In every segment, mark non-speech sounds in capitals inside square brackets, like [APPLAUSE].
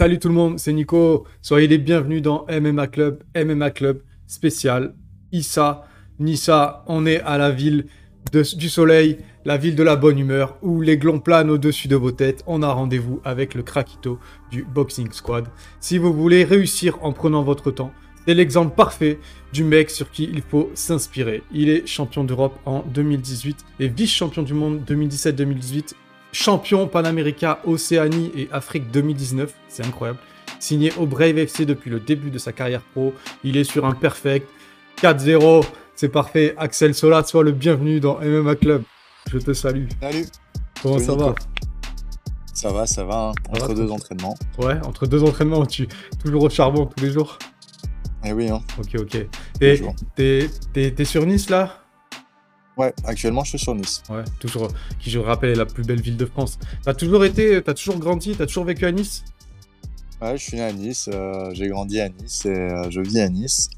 Salut tout le monde, c'est Nico. Soyez les bienvenus dans MMA Club, MMA Club spécial Issa, Nissa. On est à la ville du soleil, la ville de la bonne humeur, où les glons planent au-dessus de vos têtes. On a rendez-vous avec le craquito du Boxing Squad. Si vous voulez réussir en prenant votre temps, c'est l'exemple parfait du mec sur qui il faut s'inspirer. Il est champion d'Europe en 2018 et vice-champion du monde 2017-2018 champion panaméricain Océanie et Afrique 2019. C'est incroyable. Signé au Brave FC depuis le début de sa carrière pro. Il est sur un perfect 4-0. C'est parfait. Axel Sola, sois le bienvenu dans MMA Club. Je te salue. Salut. Comment ça va? Ça va, ça va. Hein. Entre deux entraînements. Ouais, entre deux entraînements, tu toujours au charbon tous les jours. Eh oui, hein. Ok, ok. T'es sur Nice là? Ouais, actuellement, je suis sur Nice. Ouais, toujours, qui je rappelle est la plus belle ville de France. T'as toujours été, t'as toujours grandi, t'as toujours vécu à Nice? Ouais, je suis né à Nice, euh, j'ai grandi à Nice et euh, je vis à Nice.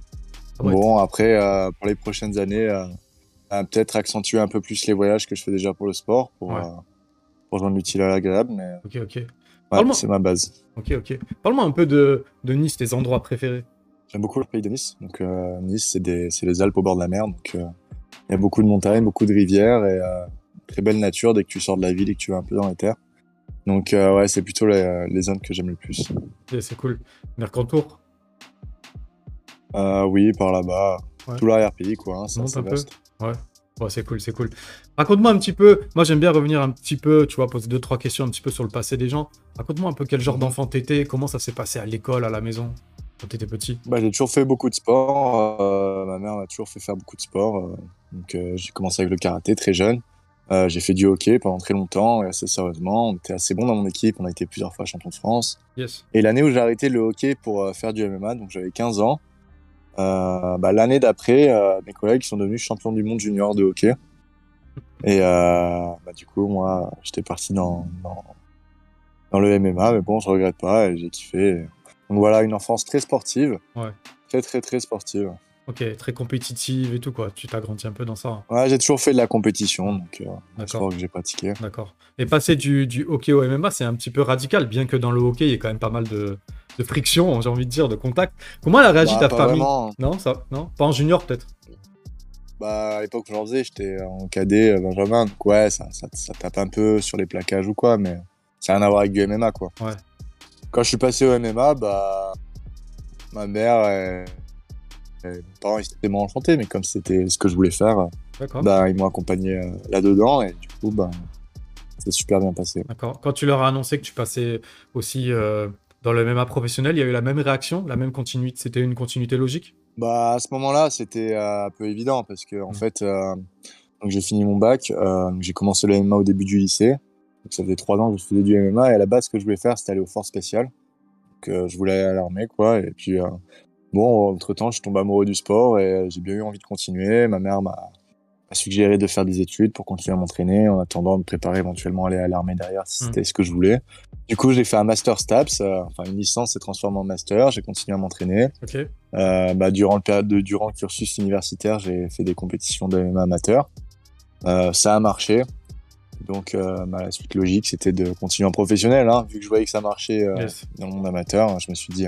Ah bon, après, euh, pour les prochaines années, peut-être accentuer un peu plus les voyages que je fais déjà pour le sport, pour, pour joindre l'utile à l'agréable. Mais... Ok, ok. c'est ma base. Ok, ok. Parle-moi un peu de, de Nice, tes endroits préférés. J'aime beaucoup le pays de Nice. Donc, Nice, c'est les Alpes au bord de la mer. Donc, il y a beaucoup de montagnes, beaucoup de rivières et euh, très belle nature dès que tu sors de la ville et que tu vas un peu dans les terres. Donc euh, ouais, c'est plutôt les, les, zones que j'aime le plus. c'est cool. Mercantour? Euh, Oui, par là-bas. Tout l'arrière-pays, quoi. Hein, c'est un peu. Ouais. Ouais, c'est cool, c'est cool. Raconte-moi un petit peu, moi j'aime bien revenir un petit peu, tu vois, poser deux, trois questions un petit peu sur le passé des gens. Raconte-moi un peu quel genre mhm. d'enfant t'étais, comment ça s'est passé à l'école, à la maison? Quand t'étais petit? Bah, J'ai toujours fait beaucoup de sport, ma mère m'a toujours fait faire beaucoup de sport. Donc euh, j'ai commencé avec le karaté très jeune. Euh, j'ai fait du hockey pendant très longtemps et assez sérieusement. On était assez bon dans mon équipe. On a été plusieurs fois champion de France. Et l'année où j'ai arrêté le hockey pour euh, faire du MMA, donc j'avais 15 ans, bah, l'année d'après, mes collègues sont devenus champions du monde junior de hockey. Et bah, du coup, moi, j'étais parti dans, dans, dans, le MMA, mais bon, je regrette pas et j'ai kiffé. Donc voilà, une enfance très sportive. Ouais. Très, très, très sportive. Ok, très compétitive et tout, quoi. Tu t'as grandi un peu dans ça. Ouais, j'ai toujours fait de la compétition, donc euh, un sport que j'ai pratiqué. D'accord. Et passer du, du, hockey au MMA, c'est un petit peu radical, bien que dans le hockey, il y ait quand même pas mal de, de friction, j'ai envie de dire, de contact. Comment elle a réagi bah, ta famille? Non, ça, non? Pas en junior, peut-être? Bah, à l'époque où j'en faisais, j'étais en cadet, euh, Benjamin, donc ouais, ça, ça, ça, tape un peu sur les plaquages ou quoi, mais ça n'a rien à voir avec du MMA, quoi. Ouais. Quand je suis passé au MMA, bah, ma mère, elle mes parents étaient tellement enchantés, mais comme c'était ce que je voulais faire, bah, ils m'ont accompagné euh, là-dedans et du coup, bah, c'est super bien passé. D'accord. Quand tu leur as annoncé que tu passais aussi euh, dans le MMA professionnel, il y a eu la même réaction, la même continuité C'était une continuité logique? Bah, À ce moment-là, c'était euh, un peu évident parce que, en mmh. fait, j'ai fini mon bac, j'ai commencé le MMA au début du lycée. Donc, ça faisait trois ans que je faisais du MMA et à la base, ce que je voulais faire, c'était aller au forces spéciales. Donc, je voulais aller à l'armée, quoi. Et puis, Bon, entre-temps, je tombe amoureux du sport et j'ai bien eu envie de continuer. Ma mère m'a suggéré de faire des études pour continuer à m'entraîner en attendant de me préparer éventuellement à aller à l'armée derrière si mmh. c'était ce que je voulais. Du coup, j'ai fait un master STAPS, euh, enfin une licence s'est transformée en master. J'ai continué à m'entraîner. Euh, bah, durant le période de, durant le cursus universitaire, j'ai fait des compétitions de MMA amateur. Euh, ça a marché. Donc, bah, la suite logique, c'était de continuer en professionnel. Hein. Vu que je voyais que ça marchait dans le monde amateur, je me suis dit,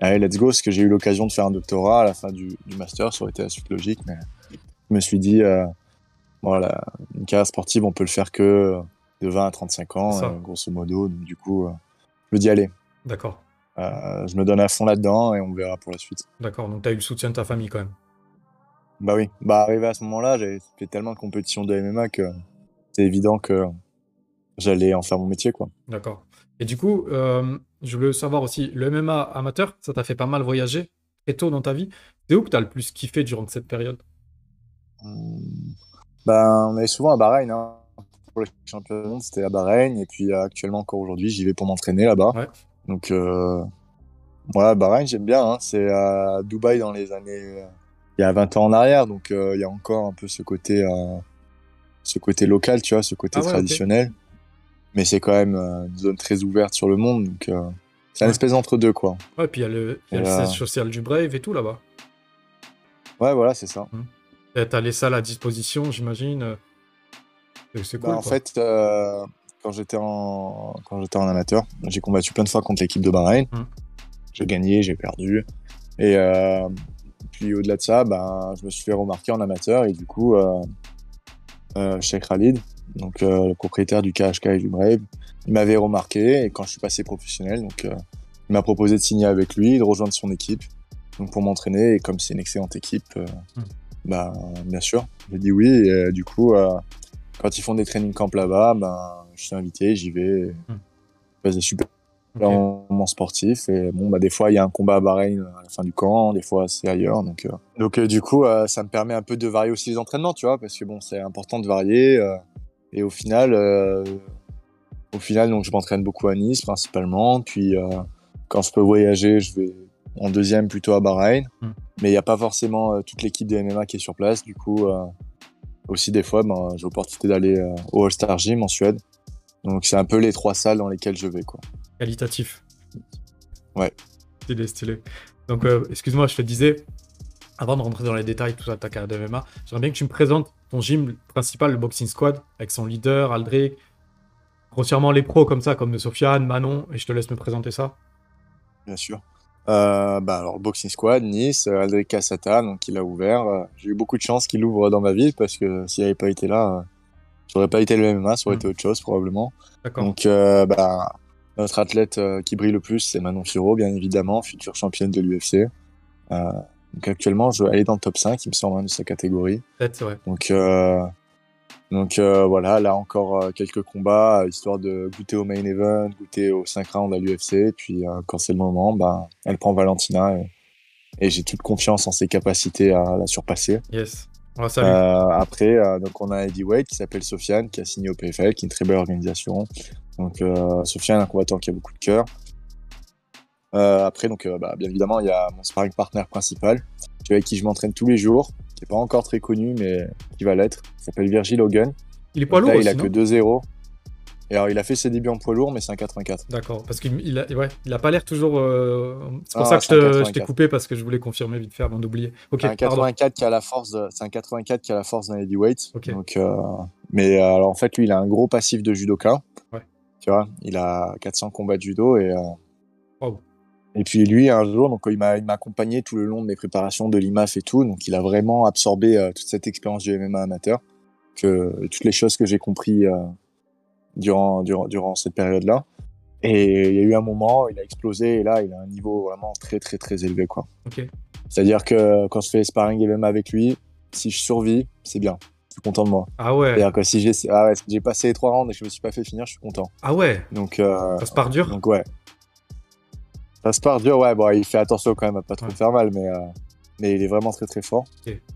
allez, let's go, parce que j'ai eu l'occasion de faire un doctorat à la fin du, master, ça aurait été la suite logique, mais je me suis dit, euh, voilà, une carrière sportive, on peut le faire que de 20 à 35 ans, euh, grosso modo, donc du coup, euh, je me dis, allez. D'accord. je me donne à fond là-dedans et on verra pour la suite. D'accord, donc tu as eu le soutien de ta famille quand même. Bah oui, bah arrivé à ce moment-là, j'avais fait tellement de compétitions de MMA que c'est évident que j'allais en faire mon métier, quoi. D'accord. Et du coup, euh, je voulais savoir aussi, le MMA amateur, ça t'a fait pas mal voyager très tôt dans ta vie. C'est où que t'as le plus kiffé durant cette période? Hmm. ben, On est souvent à Bahreïn. Hein. Pour le championnat, c'était à Bahreïn. Et puis actuellement, encore aujourd'hui, j'y vais pour m'entraîner là-bas. Donc, euh, ouais, Bahreïn, j'aime bien. Hein. C'est à Dubaï dans les années. Euh, il y a 20 ans en arrière. Donc, euh, il y a encore un peu ce côté, ce côté local, tu vois, ce côté ah traditionnel mais c'est quand même euh, une zone très ouverte sur le monde, donc euh, c'est un espèce entre deux quoi. Ouais, puis il y a le, siège social du Brave et tout là-bas. Ouais, voilà, c'est ça. Hum. Et t'as les salles à disposition, j'imagine. C'est bah, cool. en fait, euh, quand j'étais en, quand j'étais en amateur. J'ai combattu plein de fois contre l'équipe de Bahreïn. Mm. J'ai gagné, j'ai perdu. Et euh, puis au-delà de ça, ben, je me suis fait remarquer en amateur et du coup, euh, euh, Sheikh Khalid, donc euh, le propriétaire du KHK et du Brave, il m'avait remarqué et quand je suis passé professionnel, donc euh, il m'a proposé de signer avec lui, de rejoindre son équipe, donc pour m'entraîner et comme c'est une excellente équipe, euh, Mm. ben, bien sûr, j'ai dit oui. Et euh, du coup, euh, quand ils font des training camps là-bas, ben, je suis invité, j'y vais. Mm. C'est des moment sportif et bon bah des fois il y a un combat à Bahreïn à la fin du camp des fois c'est ailleurs donc euh, donc euh, du coup euh, ça me permet un peu de varier aussi les entraînements tu vois parce que bon c'est important de varier euh, et au final euh, au final donc je m'entraîne beaucoup à Nice principalement puis euh, quand je peux voyager je vais en deuxième plutôt à Bahreïn. Mm. mais il n'y a pas forcément euh, toute l'équipe de MMA qui est sur place du coup euh, aussi des fois ben, j'ai l'opportunité d'aller euh, au All Star Gym en Suède. Donc c'est un peu les trois salles dans lesquelles je vais quoi Qualitatif. Ouais. Stylé, stylé. Donc, euh, excuse-moi, je te disais, avant de rentrer dans les détails, tout ça, ta carrière de MMA, j'aimerais bien que tu me présentes ton gym principal, le Boxing Squad, avec son leader, Aldric, grossièrement les pros comme ça, comme Sofiane, Manon, et je te laisse me présenter ça. Bien sûr. Euh, bah alors Boxing Squad, Nice, euh, Aldric Cassata, donc il a ouvert. J'ai eu beaucoup de chance qu'il ouvre dans ma ville parce que s'il n'avait pas été là, euh, j'aurais pas été le MMA, ça aurait Mm. été autre chose probablement. D'accord. Donc euh, bah, notre athlète euh, qui brille le plus, c'est Manon Firo, bien évidemment, future championne de l'UFC. Euh, donc actuellement, je, elle est dans le top 5, il me semble, hein, de sa catégorie. Peut-être, ouais. Donc, euh, donc euh, voilà, là encore euh, quelques combats, euh, histoire de goûter au main event, goûter aux 5 rounds à l'UFC. Puis quand c'est le moment, ben, elle prend Valentina et, et j'ai toute confiance en ses capacités à la surpasser. Yes. Après, donc on a un heavyweight qui s'appelle Sofiane, qui a signé au PFL, qui est une très belle organisation. Donc euh, Sofiane, un combattant qui a beaucoup de cœur. Euh, après, donc euh, bah, bien évidemment, il y a mon sparring partner principal, avec qui je m'entraîne tous les jours, qui est pas encore très connu, mais qui va l'être. Il s'appelle Virgil Hogan. il est poids lourd là, aussi, il a que 2-0. Et alors, il a fait ses débuts en poids lourd, mais c'est un 84. D'accord, parce qu'il il a, ouais, il a pas l'air toujours. euh, C'est pour Ah, ça que je t'ai 84. coupé parce que je voulais confirmer vite fait avant d'oublier. Ok, C'est un pardon. 84 qui a la force, de- c'est un 84 qui a la force d'un heavyweight. Ok. Donc, euh, mais alors en fait, lui, il a un gros passif de judoka. Ouais. Tu vois, il a 400 combats de judo et. euh, Wow. Et puis lui, un jour, donc il m'a, il m'a accompagné tout le long de mes préparations de l'IMAF et tout. Donc il a vraiment absorbé euh, toute cette expérience du MMA amateur, que toutes les choses que j'ai compris euh, durant, durant durant cette période-là. Et il y a eu un moment, il a explosé et là, il a un niveau vraiment très très très élevé quoi. C'est-à-dire que quand je fais sparring MMA avec lui, si je survis, c'est bien. Suis content de moi. Ah ouais, C'est-à-dire que si j'ai ah ouais, si j'ai passé les trois rounds et que je me suis pas fait finir, je suis content. ah ouais, Donc, euh, ça se part dur. donc ouais. Ça se part dur, ouais. Bon, il fait attention quand même à pas trop Ouais. faire mal, mais, euh, mais il est vraiment très très fort.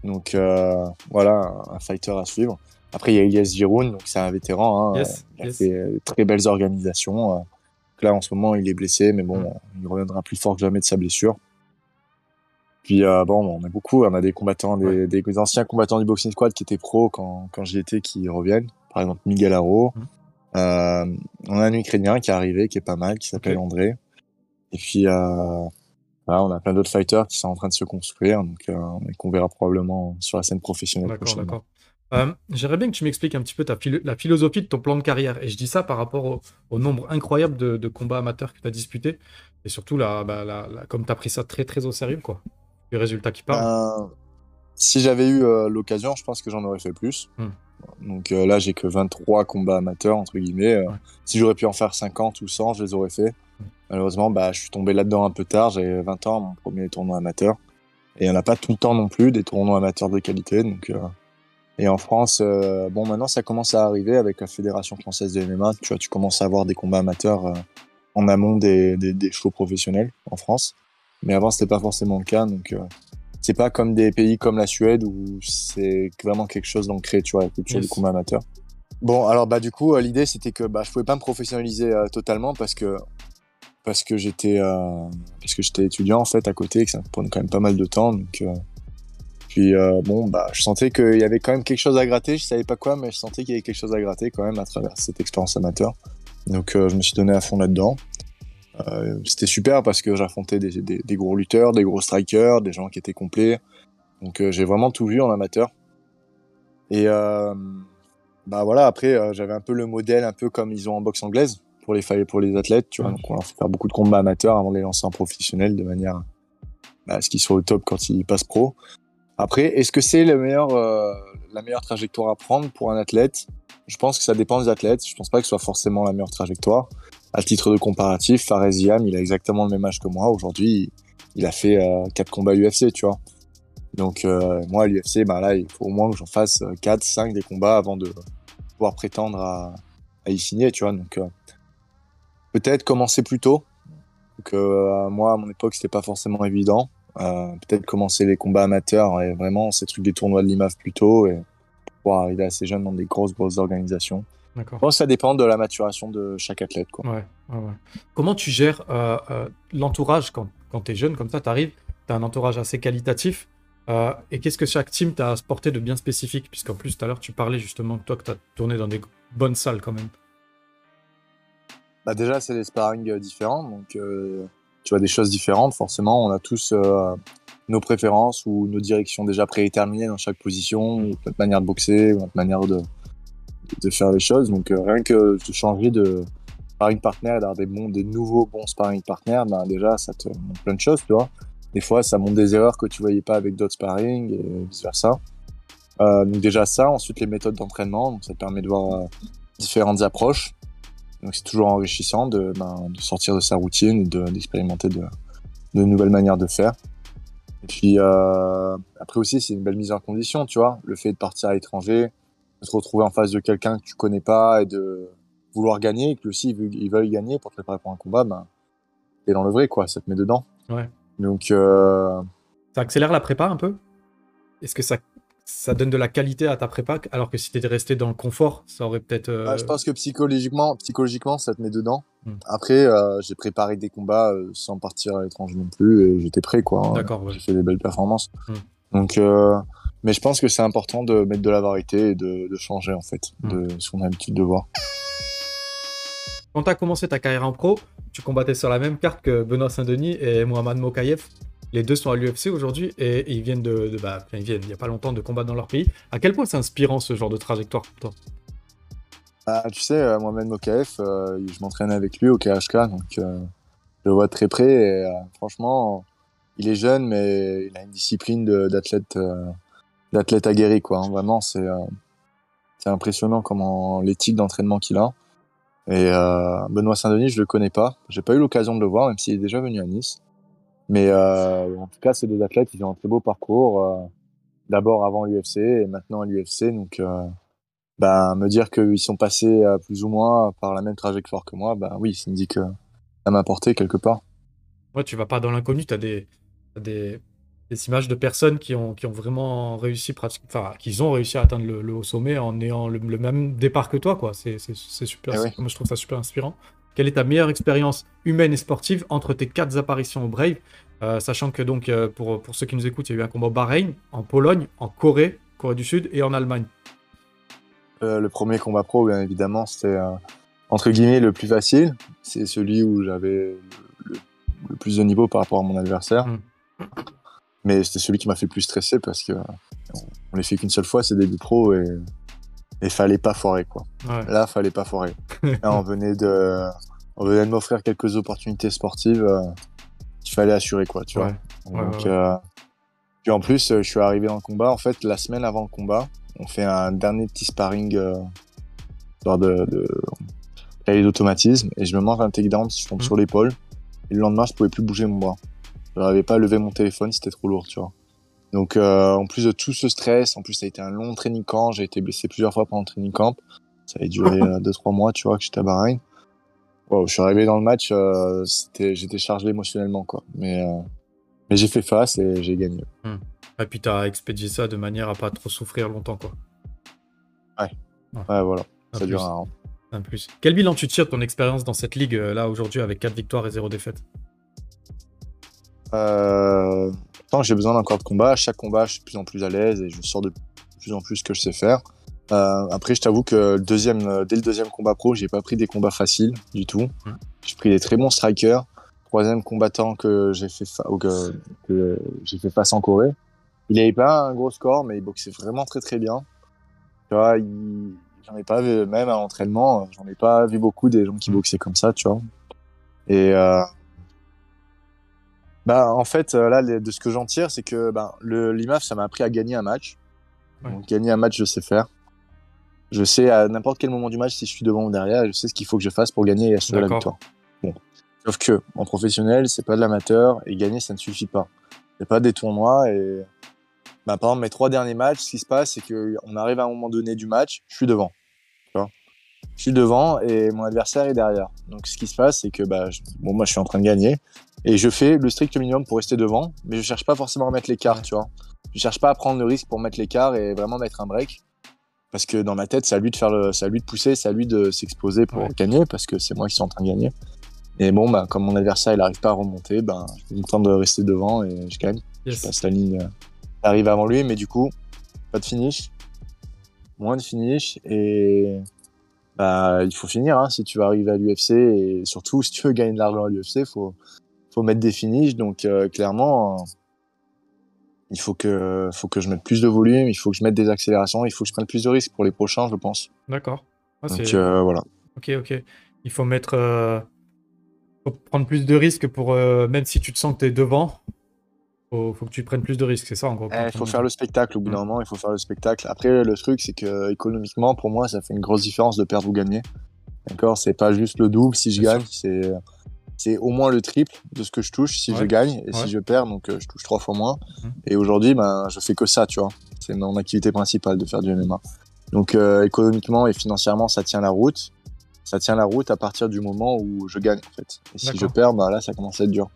Donc euh, voilà, un, fighter à suivre. Après, il y a Elias Giroun, donc c'est un vétéran. Hein, Yes, il a yes. fait très belles organisations. là, en ce moment, il est blessé, mais bon, Mm. il reviendra plus fort que jamais de sa blessure. Puis euh, bon, on a beaucoup, on a des combattants, des, des anciens combattants du boxing squad qui étaient pros quand, quand j'y étais, qui reviennent. Par exemple, Miguel Haro. Mm. Euh, on a un Ukrainien qui est arrivé, qui est pas mal, qui s'appelle Ok. André. Et puis euh, voilà, on a plein d'autres fighters qui sont en train de se construire, donc euh, et qu'on verra probablement sur la scène professionnelle D'accord, prochainement. d'accord. Euh, J'aimerais bien que tu m'expliques un petit peu ta philo- la philosophie de ton plan de carrière. Et je dis ça par rapport au, au nombre incroyable de, de combats amateurs que tu as disputés. Et surtout, la, bah, comme tu as pris ça très très au sérieux, quoi. Les résultats qui parlent. Euh, si j'avais eu euh, l'occasion, je pense que j'en aurais fait plus. Hmm. Donc euh, là, j'ai que 23 combats amateurs, entre guillemets. Ouais. Si j'aurais pu en faire 50 ou 100, je les aurais fait. Hmm. Malheureusement, bah, je suis tombé là-dedans un peu tard. J'avais 20 ans, mon premier tournoi amateur. Et il n'y en a pas tout le temps non plus, des tournois amateurs de qualité. Donc, Et en France, bon, maintenant, ça commence à arriver avec la Fédération française de MMA. Tu vois, tu commences à avoir des combats amateurs en amont des, des, des shows professionnels en France. Mais avant, c'était pas forcément le cas. Donc, euh, c'est pas comme des pays comme la Suède où c'est vraiment quelque chose d'ancré, tu vois, la culture Yes. du combat amateur. Bon, alors bah du coup, euh, l'idée c'était que bah je pouvais pas me professionnaliser euh, totalement parce que parce que j'étais euh, parce que j'étais étudiant en fait à côté et que ça me prenait quand même pas mal de temps. Donc euh, puis bon bah je sentais qu'il y avait quand même quelque chose à gratter. Je savais pas quoi, mais je sentais qu'il y avait quelque chose à gratter quand même à travers cette expérience amateur. Donc je me suis donné à fond là-dedans. Euh, c'était super parce que j'affrontais des, des, des gros lutteurs, des gros strikers, des gens qui étaient complets. Donc euh, j'ai vraiment tout vu en amateur. Et, euh, bah voilà, après, euh, j'avais un peu le modèle, un peu comme ils ont en boxe anglaise pour les pour les athlètes, tu vois. Donc, on leur fait faire beaucoup de combats amateurs avant de les lancer en professionnel de manière bah, à ce qu'ils soient au top quand ils passent pro. Après, est-ce que c'est euh, la meilleure trajectoire à prendre pour un athlète? Je pense que ça dépend des athlètes. Je pense pas que ce soit forcément la meilleure trajectoire. À titre de comparatif, Fares Yam, il a exactement le même âge que moi. Aujourd'hui, il a fait euh, 4 combats UFC, tu vois. Donc euh, moi, l'UFC, bah, là, il faut au moins que j'en fasse 4, euh, 5 des combats avant de pouvoir prétendre à, à y signer, tu vois. Donc peut-être commencer plus tôt. Euh, moi, à mon époque, c'était pas forcément évident. Peut-être commencer les combats amateurs et vraiment ces trucs des tournois de l'IMAF plus tôt et pouvoir arriver assez jeune dans des grosses, grosses organisations. D'accord. Bon, ça dépend de la maturation de chaque athlète. Quoi. Ouais, ouais, ouais. Comment tu gères euh, euh, l'entourage quand, quand tu es jeune comme ça, tu arrives, tu as un entourage assez qualitatif euh, et qu'est-ce que chaque team t'a apporté de bien spécifique? Puisqu'en plus, tout à l'heure, tu parlais justement que toi, que tu as tourné dans des bonnes salles quand même. Bah déjà, c'est des sparring différents, donc tu vois des choses différentes. Forcément, on a tous euh, nos préférences ou nos directions déjà prédéterminées dans chaque position, notre manière de boxer, notre manière de, faire les choses. Donc euh, rien que de changer de sparring partner, d'avoir des nouveaux bons sparring partners, ben déjà ça te montre plein de choses, tu vois. Des fois, ça montre des erreurs que tu voyais pas avec d'autres sparring et vice versa. Euh, donc déjà ça, ensuite les méthodes d'entraînement, donc ça te permet de voir différentes approches. Donc c'est toujours enrichissant de, ben, de, sortir de sa routine, d'expérimenter de, de, nouvelles manières de faire. Et puis euh, après aussi, c'est une belle mise en condition, tu vois. Le fait de partir à l'étranger, de se retrouver en face de quelqu'un que tu connais pas et de vouloir gagner, et que aussi il veut, gagner pour te préparer pour un combat, ben t'es dans le vrai, quoi. Ça te met dedans. Ouais. Donc euh... ça accélère la prépa un peu? Est-ce que ça ça donne de la qualité à ta prépa, alors que si tu étais resté dans le confort, ça aurait peut-être. Euh... Ah, je pense que psychologiquement, psychologiquement, ça te met dedans. Hmm. Après, euh, j'ai préparé des combats euh, sans partir à l'étranger non plus, et j'étais prêt, quoi. D'accord. Ouais. J'ai fait des belles performances. Hmm. Donc, euh, mais je pense que c'est important de mettre de la variété et de, de changer, en fait, hmm. de ce qu'on a l'habitude de voir. Quand tu as commencé ta carrière en pro, tu combattais sur la même carte que Benoît Saint-Denis et Mohamed Mokayev. Les deux sont à l'UFC aujourd'hui et, ils viennent de, de bah, ils viennent il n'y a pas longtemps de combattre dans leur pays. À quel point c'est inspirant ce genre de trajectoire pour toi? Ah, Tu sais, euh, Mohamed Mokaev, euh, je m'entraînais avec lui au KHK, donc euh, je le vois très près. Euh, franchement, il est jeune, mais il a une discipline d'athlète d'athlète aguerri. Quoi. Hein. Vraiment, c'est c'est impressionnant comment l'éthique d'entraînement qu'il a. Et Benoît Saint-Denis, je le connais pas. J'ai pas eu l'occasion de le voir, même s'il est déjà venu à Nice. Mais euh, en tout cas, ces deux athlètes, ils ont un très beau parcours. Euh, D'abord avant l'UFC et maintenant à l'UFC. Donc, euh, bah, me dire qu'ils sont passés plus ou moins par la même trajectoire que moi, bah oui, ça me dit que ça m'a apporté quelque part. Ouais, tu vas pas dans l'inconnu, tu as des, des, des, images de personnes qui ont, qui ont vraiment réussi, enfin, qui ont réussi à atteindre le, le haut sommet en ayant le, le, même départ que toi, quoi. C'est super, eh moi je trouve ça super inspirant. Quelle est ta meilleure expérience humaine et sportive entre tes quatre apparitions au Brave euh, Sachant que donc euh, pour, pour ceux qui nous écoutent, il y a eu un combat au Bahreïn, en Pologne, en Corée, Corée du Sud et en Allemagne. Euh, le premier combat pro, bien évidemment, c'était entre guillemets le plus facile. C'est celui où j'avais le, le, plus de niveau par rapport à mon adversaire. Mm. Mais c'était celui qui m'a fait le plus stresser parce que on les fait qu'une seule fois, c'est début pro et et fallait pas foirer quoi. Ouais. Là, fallait pas foirer. Là, on venait de, on venait de m'offrir quelques opportunités sportives. Euh, il fallait assurer quoi, tu ouais. vois. Donc, euh, puis en plus, je suis arrivé dans le combat. En fait, la semaine avant le combat, on fait un dernier petit sparring euh, lors de, de d'automatisme et je me mange un takedown, je tombe mmh. sur l'épaule. Et le lendemain, je pouvais plus bouger mon bras. Je n'arrivais pas à lever mon téléphone, c'était trop lourd, tu vois. Donc, euh, en plus de tout ce stress, en plus, ça a été un long training camp. J'ai été blessé plusieurs fois pendant le training camp. Ça a duré 2-3 [LAUGHS] euh, mois, tu vois, que j'étais à Bahreïn. Wow, je suis arrivé dans le match, euh, j'étais chargé émotionnellement, quoi. Mais, euh, mais j'ai fait face et j'ai gagné. Hum. Et puis, tu as expédié ça de manière à pas trop souffrir longtemps, quoi. Ouais. Ouais, ouais voilà. Un ça plus. dure un an. Un plus. Quel bilan tu tires de ton expérience dans cette ligue, là, aujourd'hui, avec 4 victoires et 0 défaites euh, tant j'ai besoin d'un corps de combat. À chaque combat, je suis de plus en plus à l'aise et je sors de plus en plus ce que je sais faire. Euh, après, je t'avoue que le deuxième, euh, dès le deuxième combat pro, j'ai pas pris des combats faciles du tout. J'ai pris des très bons strikers. Troisième combattant que j'ai fait, fa que, que j'ai fait face en Corée. Il avait pas un gros score, mais il boxait vraiment très très bien. Tu vois, il, j'en ai pas vu, même à l'entraînement, j'en ai pas vu beaucoup des gens qui boxaient comme ça, tu vois. Et euh, bah, en fait, euh, là, les- de ce que j'en tire, c'est que bah, le l'IMAF, ça m'a appris à gagner un match. Ouais. Donc, gagner un match, je sais faire. Je sais à n'importe quel moment du match, si je suis devant ou derrière, je sais ce qu'il faut que je fasse pour gagner et assurer la victoire. Bon. Sauf que, en professionnel, c'est pas de l'amateur et gagner, ça ne suffit pas. C'est pas des tournois et, bah, par exemple, mes trois derniers matchs, ce qui se passe, c'est qu'on arrive à un moment donné du match, je suis devant. Tu vois? Je suis devant et mon adversaire est derrière. Donc, ce qui se passe, c'est que, bah, je- bon, moi, je suis en train de gagner et je fais le strict minimum pour rester devant, mais je cherche pas forcément à mettre l'écart, Ouais. tu vois. Je cherche pas à prendre le risque pour mettre l'écart et vraiment mettre un break. Parce que dans ma tête, c'est à lui de faire le, c'est à lui de pousser, c'est à lui de s'exposer pour Ouais. gagner, parce que c'est moi qui suis en train de gagner. Et bon, bah, comme mon adversaire, il arrive pas à remonter, ben, je tente de rester devant et je gagne. Yes. Je passe la ligne, euh, j'arrive avant lui, mais du coup, pas de finish, moins de finish, et bah, il faut finir, hein, si tu veux arriver à l'UFC, et surtout, si tu veux gagner de l'argent à l'UFC, faut, faut mettre des finishes, donc euh, clairement, il faut que, faut que je mette plus de volume, il faut que je mette des accélérations, il faut que je prenne plus de risques pour les prochains, je pense. D'accord. Ah, Donc euh, voilà. Ok, ok. Il faut mettre. euh, faut prendre plus de risques pour. même si tu te sens que tu es devant, faut, faut que tu prennes plus de risques, c'est ça en gros. Eh, Il faut faire le spectacle au bout d'un moment, il faut faire le spectacle. Après, le truc, c'est que économiquement, pour moi, ça fait une grosse différence de perdre ou gagner. D'accord C'est pas juste le double si je gagne, c'est c'est au moins le triple de ce que je touche si Ouais. je gagne et Ouais. si je perds, donc euh, je touche trois fois moins. Mhm. Et aujourd'hui, ben, je fais que ça, tu vois. C'est mon activité principale de faire du MMA. Donc euh, économiquement et financièrement, ça tient la route. Ça tient la route à partir du moment où je gagne, en fait. Et si je perds, ben, là, ça commence à être dur.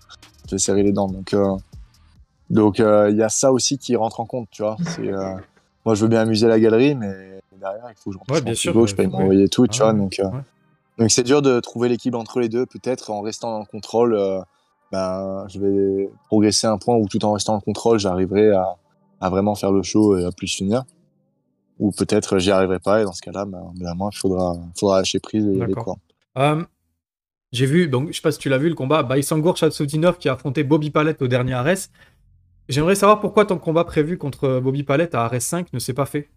Je vais serrer les dents. Donc, euh, donc il y a ça aussi qui rentre en compte, tu vois. Moi, je veux bien amuser la galerie, mais derrière, il faut que je rentre Ouais, bien sûr, je paye mon loyer et tout, tu Ah vois. Donc. Donc c'est dur de trouver l'équilibre entre les deux. Peut-être en restant dans le contrôle, euh, ben, je vais progresser à un point où tout en restant dans le contrôle, j'arriverai à, à vraiment faire le show et à plus finir. Ou peut-être j'y arriverai pas et dans ce cas-là, ben, évidemment, il faudra, faudra lâcher prise et aller, quoi. Euh, J'ai vu, donc je sais pas si tu l'as vu, le combat Baïsangour Chatsoutinov qui a affronté Bobby Palette au dernier Ares. J'aimerais savoir pourquoi ton combat prévu contre Bobby Palette à Ares 5 ne s'est pas fait?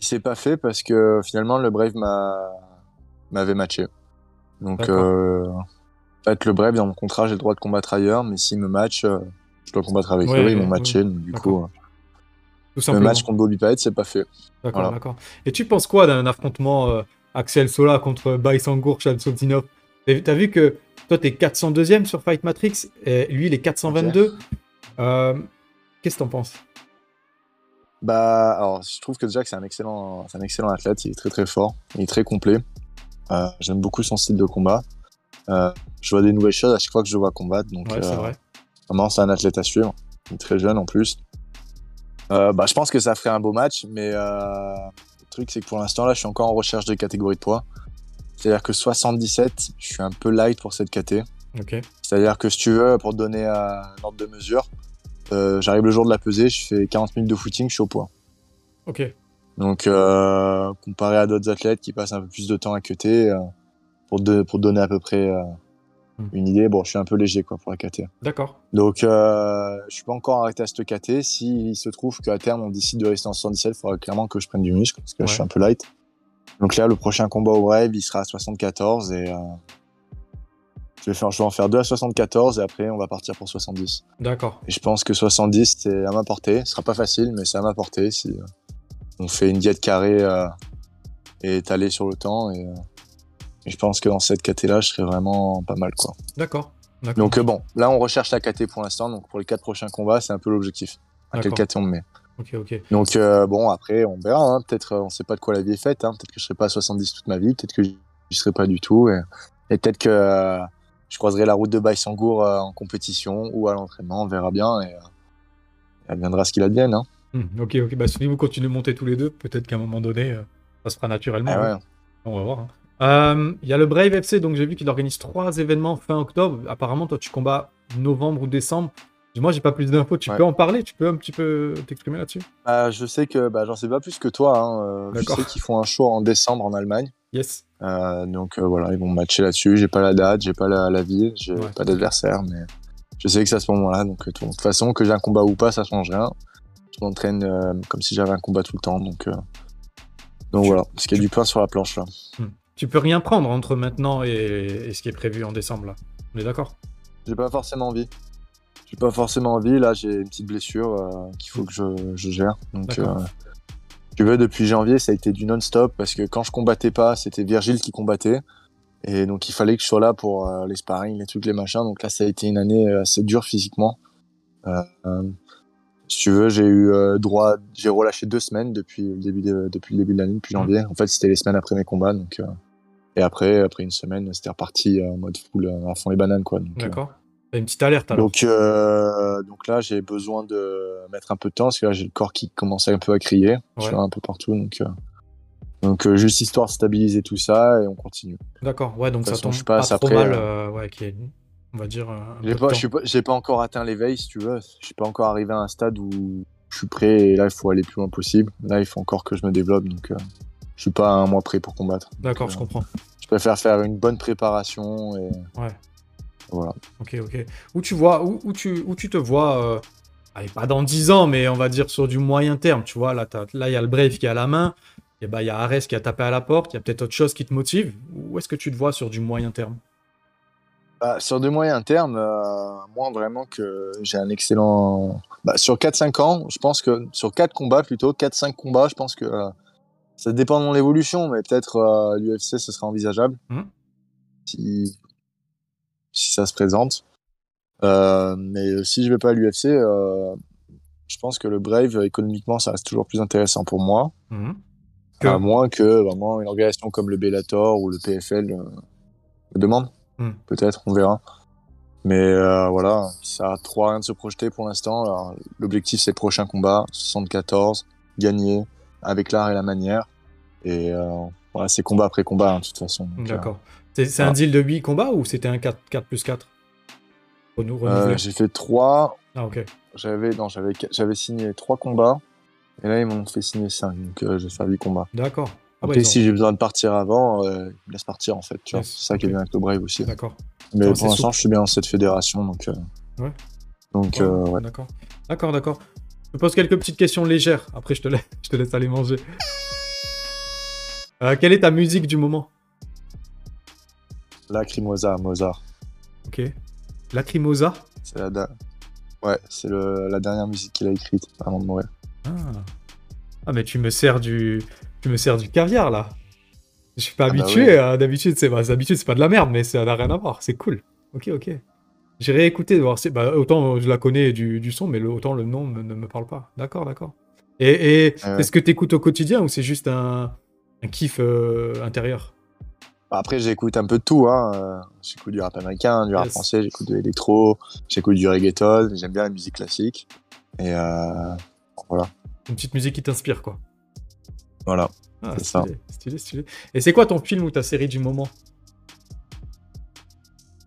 Il s'est pas fait parce que finalement le Brave m'a m'avait matché. Donc euh, en fait le Brave dans mon contrat j'ai le droit de combattre ailleurs mais s'il me match euh, je dois combattre avec Ouais, eux, ils m'ont matché donc du coup euh, le match contre Bobby Payet c'est pas fait. D'accord, voilà. d'accord. Et tu penses quoi d'un affrontement euh, Axel Sola contre Baïsangour Chatsoutinov T'as vu que toi t'es 402ème sur Fight Matrix et lui il est 422. Euh, Qu'est-ce que t'en penses? Bah alors je trouve que que c'est un excellent c'est un excellent athlète, il est très très fort, il est très complet. Euh, j'aime beaucoup son style de combat. Euh, je vois des nouvelles choses à chaque fois que je vois combattre donc Ouais, c'est euh, vrai. Vraiment, c'est un athlète à suivre. Il est très jeune en plus. Bah, je pense que ça ferait un beau match, mais le truc, c'est que pour l'instant, là, je suis encore en recherche de catégorie de poids. C'est-à-dire que 77, je suis un peu light pour cette caté. Ok. C'est-à-dire que si tu veux, pour te donner un ordre de mesure, j'arrive le jour de la pesée, je fais 40 minutes de footing, je suis au poids. Ok. Donc, euh, comparé à d'autres athlètes qui passent un peu plus de temps à cutter, euh, pour, pour donner à peu près euh, Hmm. une idée, bon, je suis un peu léger quoi, pour la caté. D'accord. Donc, je suis pas encore arrêté à cette KT. S'il se trouve qu'à terme, on décide de rester en 77, il faudra clairement que je prenne du muscle, parce que là, je suis un peu light. Donc là, le prochain combat au Brave, il sera à 74, et je, vais faire, je vais en faire deux à 74, et après, on va partir pour 70. D'accord. Et je pense que 70, c'est à ma portée. Ce sera pas facile, mais c'est à ma portée si on fait une diète carrée euh, et étalée sur le temps. Et, euh, et je pense que dans cette KT-là, je serai vraiment pas mal, quoi. D'accord. Donc euh, bon, là on recherche la KT pour l'instant, donc pour les quatre prochains combats, c'est un peu l'objectif. À quel D'accord. KT on me met. Ok, ok. Donc euh, bon, après on verra, hein. peut-être euh, on sait pas de quoi la vie est faite, hein. peut-être que je serai pas à 70 toute ma vie, peut-être que j'y serai pas du tout, et, et peut-être que euh, je croiserai la route de Baïsangour en compétition ou à l'entraînement, on verra bien, et euh, il viendra ce qu'il advienne. Hein. Hmm, ok, ok. Bah, si vous continuez de monter tous les deux, peut-être qu'à un moment donné, euh, ça se fera naturellement. Ah hein. ouais. On va voir. hein. Euh, Il y a le Brave FC, donc j'ai vu qu'il organise trois événements fin octobre. Apparemment, toi, tu combats novembre ou décembre. Moi, j'ai pas plus d'infos. Tu Ouais. peux en parler? Tu peux un petit peu t'exprimer là-dessus? Bah, je sais que bah, j'en sais pas plus que toi. Hein. euh, Je sais qu'ils font un show en décembre en Allemagne. Yes. Donc voilà, ils vont matcher là-dessus. J'ai pas la date, j'ai pas la, la ville, j'ai Ouais. pas d'adversaire, mais je sais que c'est à ce moment-là. Donc de toute façon, que j'ai un combat ou pas, ça change rien. Je m'entraîne euh, comme si j'avais un combat tout le temps. Donc, euh, Donc voilà, parce qu'il y a du pain sur la planche là. Hmm. Tu peux rien prendre entre maintenant et, et ce qui est prévu en décembre là. On est d'accord? J'ai pas forcément envie. J'ai pas forcément envie. Là, j'ai une petite blessure euh, qu'il faut que je, je gère. Donc, tu veux, depuis janvier, ça a été du non-stop parce que quand je combattais pas, c'était Virgile qui combattait. Et donc, il fallait que je sois là pour les sparring, les trucs, les machins. Donc là, ça a été une année assez dure physiquement. Euh, si tu veux, j'ai eu euh, droit, j'ai relâché deux semaines depuis le début de, depuis le début de l'année, depuis janvier. En fait, c'était les semaines après mes combats. Donc, euh, et après, après une semaine, c'était reparti euh, en mode full à fond les bananes, quoi. Euh, D'accord. Une petite alerte alors. donc, donc là, j'ai besoin de mettre un peu de temps parce que là, j'ai le corps qui commence un peu à crier. Je Ouais. suis un peu partout. Donc, donc juste histoire de stabiliser tout ça et on continue. D'accord. Ouais, donc De ça façon, tombe je pas passe trop après, mal. ouais, qui est, on va dire. euh, J'ai pas, pas, j'ai pas encore atteint l'éveil, si tu veux. Je suis pas encore arrivé à un stade où je suis prêt et là, il faut aller le plus loin possible. Là, il faut encore que je me développe. Donc, euh, je suis pas un mois prêt pour combattre. D'accord, je euh, comprends. Je préfère faire une bonne préparation et Ouais. voilà. Ok, ok. Où tu vois, où, où tu, où tu te vois, euh, allez, pas dans 10 ans, mais on va dire sur du moyen terme, tu vois, là, il y a le Brave qui est à la main, et bah, il y a Ares qui a tapé à la porte, il y a peut-être autre chose qui te motive. Où est-ce que tu te vois sur du moyen terme? Bah, sur de moyen terme, euh, moi vraiment que j'ai un excellent. Bah, sur 4-5 ans, je pense que sur 4 combats plutôt, 4-5 combats, je pense que euh, ça dépend de mon évolution, mais peut-être euh, l'UFC ce sera envisageable Mhm. si, si ça se présente. Euh, mais si je vais pas à l'UFC, euh, je pense que le Brave économiquement ça reste toujours plus intéressant pour moi. Que- à moins que vraiment une organisation comme le Bellator ou le PFL me demande. Hmm. Peut-être, on verra. Mais euh, voilà, ça a trop rien de se projeter pour l'instant. L'objectif, c'est le prochain combat, 74, gagner avec l'art et la manière. Et euh, voilà, c'est combat après combat, hein, de toute façon. Donc, euh, D'accord. C'est c'est un voilà. deal de 8 combats ou c'était un 4, 4 plus 4 Renou- euh, j'ai fait trois. Ah, ok. J'avais signé trois combats. Et là, ils m'ont fait signer cinq. Donc, je vais faire huit combats. D'accord. Ouais, Après, si j'ai besoin de partir avant, euh, ils me laissent partir, en fait. Yes, C'est ça qui est bien avec le Brave aussi. D'accord. Mais pour l'instant, je suis bien dans cette fédération. Donc, euh, Ouais. donc Ouais, euh, ouais. D'accord. D'accord, d'accord. Je te pose quelques petites questions légères. Après, je te laisse, [LAUGHS] je te laisse aller manger. Quelle est ta musique du moment? Lacrimosa, Mozart. Ok. Lacrimosa? C'est la, da- ouais, c'est la dernière musique qu'il a écrite avant de mourir. ah. Ah, mais tu me sers du, tu me sers du caviar là. Je suis pas Ah bah habitué. hein. D'habitude, c'est bah, d'habitude c'est pas de la merde, mais ça n'a rien à voir. C'est cool. Ok, ok. J'ai réécouté. voir. c'est- Bah, autant je la connais du, du son, mais le- autant le nom me- ne me parle pas. D'accord, d'accord. Et, et Ah ouais. est-ce que tu écoutes au quotidien ou c'est juste un, un kiff euh, intérieur? Après, j'écoute un peu de tout. Hein. euh, J'écoute du rap américain, du rap Yes. français, j'écoute de l'électro, j'écoute du reggaeton, j'aime bien la musique classique. Et euh, voilà. Une petite musique qui t'inspire, quoi. Voilà. Ah, C'est ça. stylé, stylé, stylé. Et c'est quoi ton film ou ta série du moment?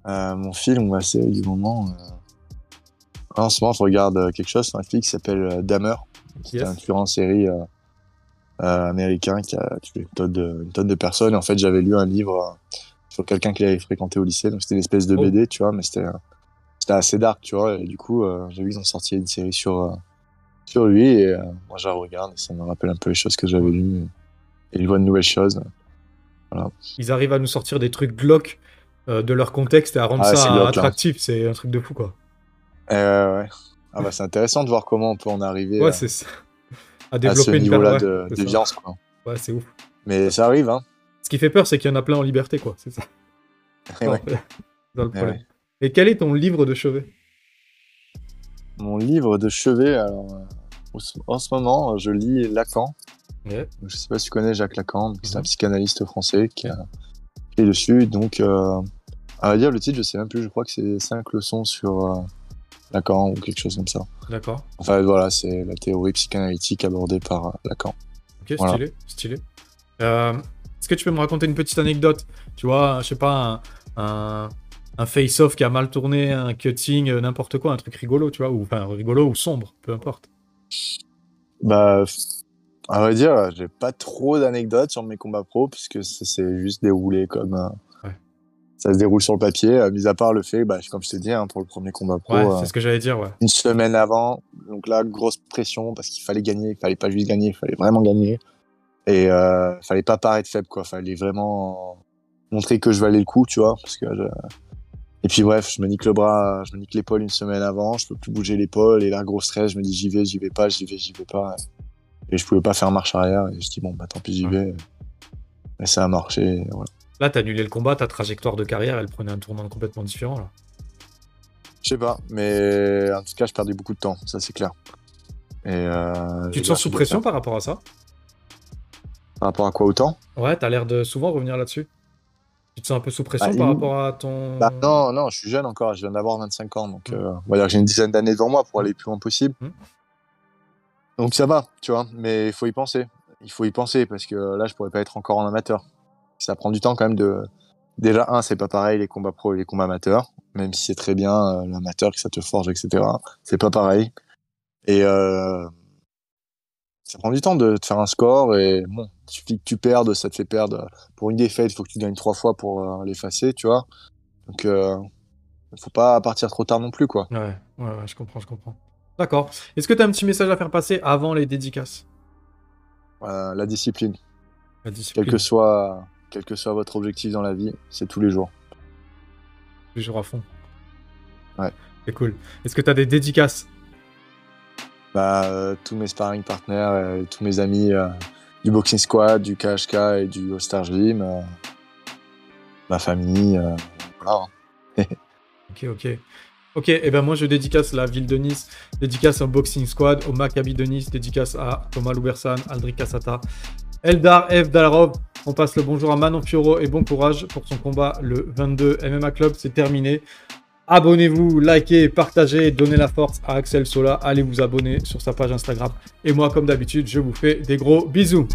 Euh, mon film ou ma série du moment. euh, En ce moment, je regarde euh, quelque chose sur Netflix qui s'appelle Dahmer. C'est Yes. un tueur en série euh, américain qui a tué une tonne de, une tonne de personnes. Et en fait, j'avais lu un livre sur quelqu'un qui avait fréquenté au lycée. Donc, c'était une espèce de Oh. BD, tu vois, mais c'était assez dark, tu vois. Et du coup, j'ai vu qu'ils ont sorti une série sur, sur lui. Et euh, moi, je la regarde et ça me rappelle un peu les choses que j'avais lues. Et je vois de nouvelles choses. Ils arrivent à nous sortir des trucs glauques euh, de leur contexte et à rendre Ah, ça glauque, attractif. C'est un truc de fou, quoi. Euh, ouais. Ah bah, c'est intéressant de voir comment on peut en arriver Ouais, à, ça. À à ce développer une niveau-là de, ouais, violence. Quoi. Ouais, c'est ouf. Mais ça arrive, hein. Ce qui fait peur, c'est qu'il y en a plein en liberté, quoi. C'est ça. Et Non, ouais. [LAUGHS] c'est ça le Eh ouais. Et quel est ton livre de chevet? Mon livre de chevet, alors, euh, en ce- en ce moment, je lis Lacan. Ouais. Je sais pas si tu connais Jacques Lacan, c'est un Mhm. psychanalyste français qui, a, est dessus. Donc, euh, à vrai dire, le titre, je sais même plus, je crois que c'est 5 leçons sur euh, Lacan ou quelque chose comme ça. D'accord. Enfin, voilà, c'est la théorie psychanalytique abordée par euh, Lacan. Ok, Voilà. stylé, stylé. Euh, Est-ce que tu peux me raconter une petite anecdote? Tu vois, je sais pas, un, un, un face-off qui a mal tourné, un cutting, euh, n'importe quoi, un truc rigolo, tu vois, ou enfin rigolo ou sombre, peu importe. Bah, à vrai dire, j'ai pas trop d'anecdotes sur mes combats pro, puisque ça s'est juste déroulé comme. euh, Ouais. Ça se déroule sur le papier, euh, mis à part le fait, bah, comme je t'ai dit, hein, pour le premier combat pro, Ouais, euh, c'est ce que j'allais dire, ouais. une semaine avant. Donc là, grosse pression parce qu'il fallait gagner, il fallait pas juste gagner, il fallait vraiment gagner. Et euh, fallait pas paraître faible, quoi. Fallait vraiment montrer que je valais le coup, tu vois. Parce que Et puis bref, je me nique le bras, je me nique l'épaule une semaine avant, je peux plus bouger l'épaule, et là, gros stress, je me dis j'y vais, j'y vais pas, j'y vais, j'y vais pas. Et je pouvais pas faire marche arrière, et je dis bon, bah tant pis, j'y vais. Et ça a marché, voilà. Là, t'as annulé le combat, ta trajectoire de carrière, elle prenait un tournant complètement différent, là. Je sais pas, mais en tout cas, je perdais beaucoup de temps, ça c'est clair. Et euh, tu te sens sous pression par rapport à ça? Par rapport à quoi autant? Ouais, t'as l'air de souvent revenir là-dessus. Tu te sens un peu sous pression bah, par rapport à ton. Bah, non, non, je suis jeune encore, je viens d'avoir 25 ans, donc mmh. euh, on va dire que j'ai une dizaine d'années devant moi pour aller le plus loin possible. Mmh. Donc ça va, tu vois, mais il faut y penser. Il faut y penser parce que là, je pourrais pas être encore en amateur. Ça prend du temps quand même de. Déjà, un, c'est pas pareil les combats pro et les combats amateurs, même si c'est très bien euh, l'amateur que ça te forge, etc. C'est pas pareil. Et euh, ça prend du temps de, te faire un score et bon, il suffit que tu perdes, ça te fait perdre. Pour une défaite, il faut que tu gagnes trois fois pour euh, l'effacer, tu vois. Donc, euh, faut pas partir trop tard non plus, quoi. Ouais, ouais, ouais je comprends, je comprends. D'accord. Est-ce que tu as un petit message à faire passer avant les dédicaces? Euh, La discipline. La discipline. Quel que soit, quel que soit votre objectif dans la vie, c'est tous les jours. Tous les jours à fond. Ouais. C'est cool. Est-ce que tu as des dédicaces? Bah, euh, tous mes sparring partners, euh, tous mes amis euh, du Boxing Squad, du KHK et du All Star Gym, ma famille, voilà. [LAUGHS] ok, ok. Ok, et eh ben moi je dédicace la ville de Nice, dédicace au Boxing Squad, au Maccabi de Nice, dédicace à Thomas Loubersan, Aldric Kassata, Eldar F. Dalarov. On passe le bonjour à Manon Fioro et bon courage pour son combat le 22 MMA Club. C'est terminé. Abonnez-vous, likez, partagez, donnez la force à Axel Sola. Allez vous abonner sur sa page Instagram. Et moi, comme d'habitude, je vous fais des gros bisous.